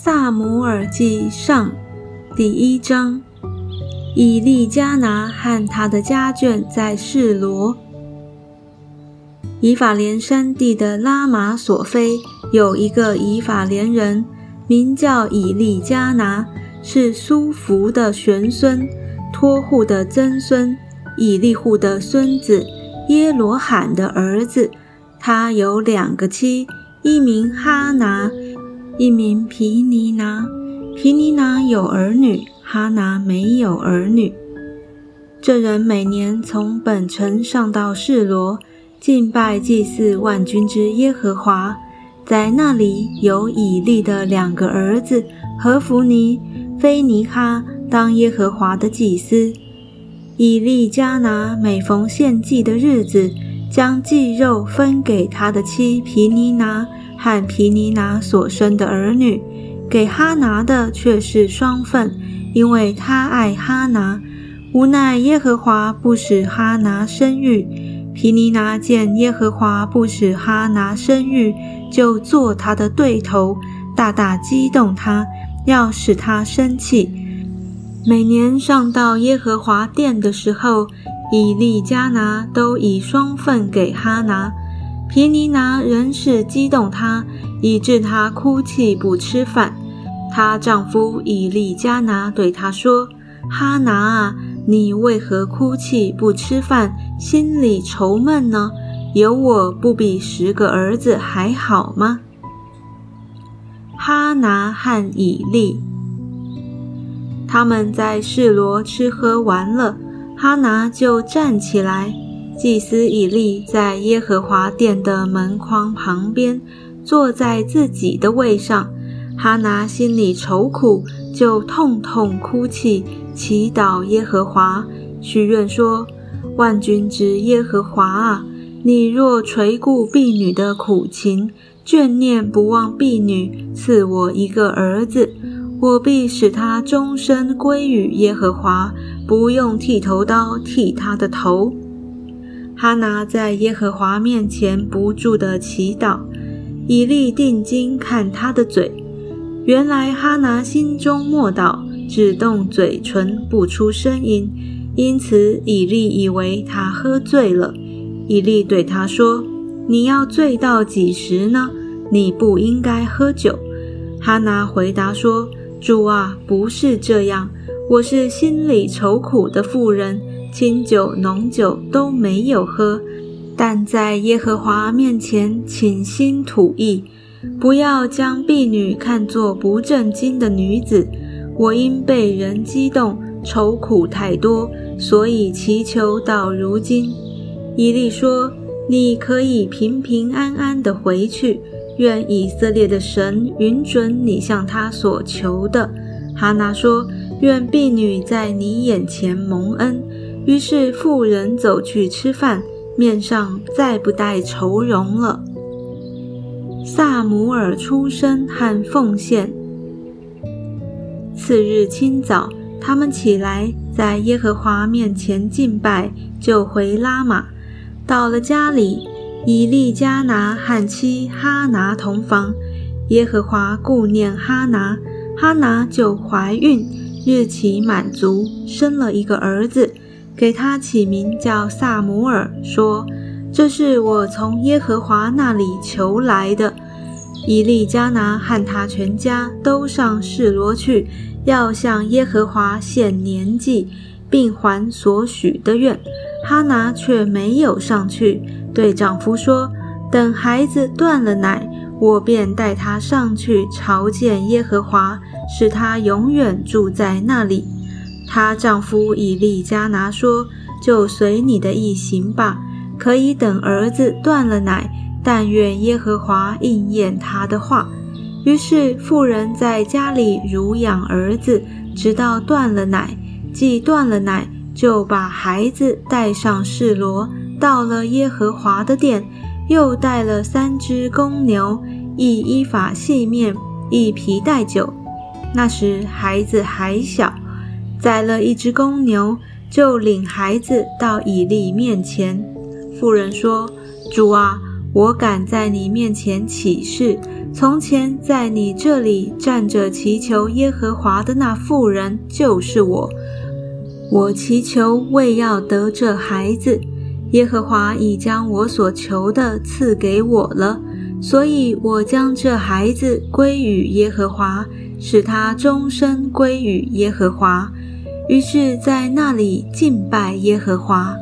萨姆尔记上第一章：以利加拿和他的家眷在示罗。以法莲山地的拉玛索菲有一个以法莲人，名叫以利加拿，是苏弗的玄孙，托户的曾孙，以利户的孙子，耶罗罕的儿子。他有两个妻，一名哈拿。一名皮尼拿，皮尼拿有儿女，哈拿没有儿女。这人每年从本城上到示罗，敬拜祭祀万军之耶和华。在那里有以利的两个儿子何弗尼、菲尼哈当耶和华的祭司。以利加拿每逢献祭的日子，将祭肉分给他的妻皮尼拿。和皮尼拿所生的儿女，给哈拿的却是双份，因为他爱哈拿。无奈耶和华不使哈拿生育，皮尼拿见耶和华不使哈拿生育，就做他的对头，大大激动他，要使他生气。每年上到耶和华殿的时候，以利加拿都以双份给哈拿。皮尼拿仍是激动她，以致她哭泣不吃饭。她丈夫以利加拿对她说：“哈拿啊，你为何哭泣不吃饭，心里愁闷呢？有我不比十个儿子还好吗？”哈拿和以利，他们在示罗吃喝玩乐，哈拿就站起来。祭司以利在耶和华殿的门框旁边，坐在自己的位上。哈拿心里愁苦，就痛痛哭泣，祈祷耶和华，许愿说：“万军之耶和华啊，你若垂顾婢女的苦情，眷念不忘婢女，赐我一个儿子，我必使他终身归于耶和华，不用剃头刀剃他的头。”哈拿在耶和华面前不住地祈祷，以利定睛看他的嘴，原来哈拿心中默祷，只动嘴唇不出声音，因此以利以为他喝醉了。以利对他说：“你要醉到几时呢？你不应该喝酒。”哈拿回答说：“主啊，不是这样，我是心里愁苦的妇人。”清酒浓酒都没有喝，但在耶和华面前倾心吐意，不要将婢女看作不正经的女子。我因被人激动，愁苦太多，所以祈求到如今。以利说：“你可以平平安安的回去，愿以色列的神允准你向他所求的。”哈拿说：“愿婢女在你眼前蒙恩。”于是妇人走去吃饭，面上再不带愁容了。萨姆尔出生和奉献。次日清早，他们起来，在耶和华面前敬拜，就回拉玛。到了家里，以利加拿和妻哈拿同房。耶和华顾念哈拿，哈拿就怀孕，日期满足，生了一个儿子。给他起名叫萨姆尔，说：“这是我从耶和华那里求来的。”以利加拿和他全家都上示罗去，要向耶和华献年纪，并还所许的愿。哈拿却没有上去，对丈夫说：“等孩子断了奶，我便带他上去朝见耶和华，使他永远住在那里。”她丈夫以利加拿说：“就随你的意行吧，可以等儿子断了奶。但愿耶和华应验他的话。”于是妇人在家里乳养儿子，直到断了奶。既断了奶，就把孩子带上示罗，到了耶和华的殿，又带了三只公牛，一依法细面，一皮带酒。那时孩子还小。宰了一只公牛，就领孩子到以利面前。妇人说：“主啊，我敢在你面前起誓，从前在你这里站着祈求耶和华的那妇人就是我。我祈求为要得这孩子，耶和华已将我所求的赐给我了，所以我将这孩子归于耶和华，使他终身归于耶和华。于是，在那里敬拜耶和华。